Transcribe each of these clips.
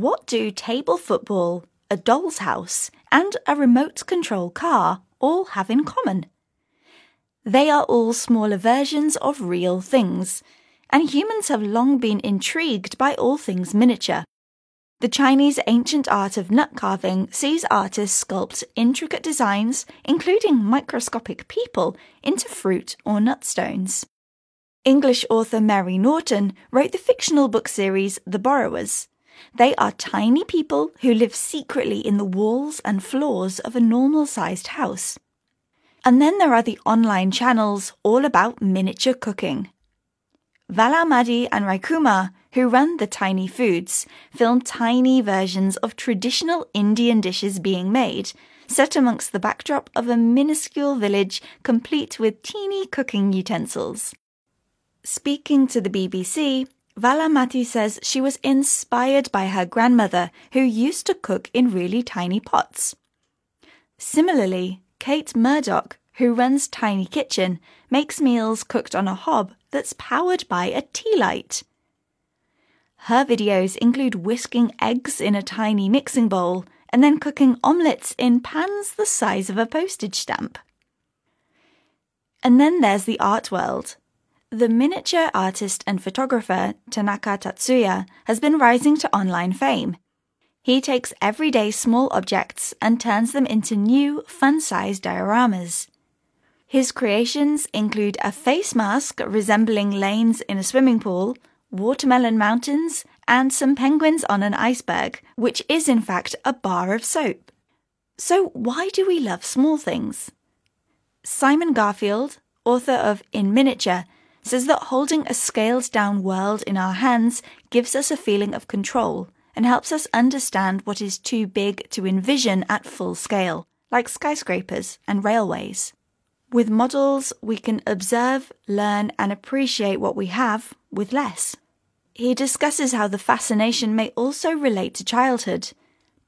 what do table football, a doll's house, and a remote control car all have in common? They are all smaller versions of real things, and humans have long been intrigued by all things miniature. The Chinese ancient art of nut carving sees artists sculpt intricate designs, including microscopic people, into fruit or nut stones. English author Mary Norton wrote the fictional book series The Borrowers. They are tiny people who live secretly in the walls and floors of a normal sized house. And then there are the online channels all about miniature cooking. Valarmathi and Rajkumar, who run the Tiny Foods, film tiny versions of traditional Indian dishes being made, set amongst the backdrop of a minuscule village complete with teeny cooking utensils. Speaking to the BBC, Valarmathi says she was inspired by her grandmother, who used to cook in really tiny pots. Similarly, Kate Murdoch, who runs Tiny Kitchen, makes meals cooked on a hob that's powered by a tea light. Her videos include whisking eggs in a tiny mixing bowl and then cooking omelettes in pans the size of a postage stamp. And then there's the art world. The miniature artist and photographer Tanaka Tatsuya has been rising to online fame. He takes everyday small objects and turns them into new, fun sized dioramas. His creations include a face mask resembling lanes in a swimming pool, watermelon mountains, and some penguins on an iceberg, which is in fact a bar of soap. So, why do we love small things? Simon Garfield, author of In Miniature, says that holding a scaled down world in our hands gives us a feeling of control and helps us understand what is too big to envision at full scale, like skyscrapers and railways. With models, we can observe, learn, and appreciate what we have with less. He discusses how the fascination may also relate to childhood.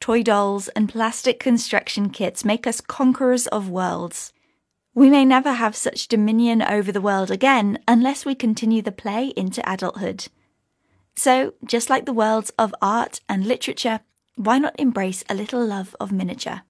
Toy dolls and plastic construction kits make us conquerors of worlds. We may never have such dominion over the world again unless we continue the play into adulthood. So, just like the worlds of art and literature, why not embrace a little love of miniature?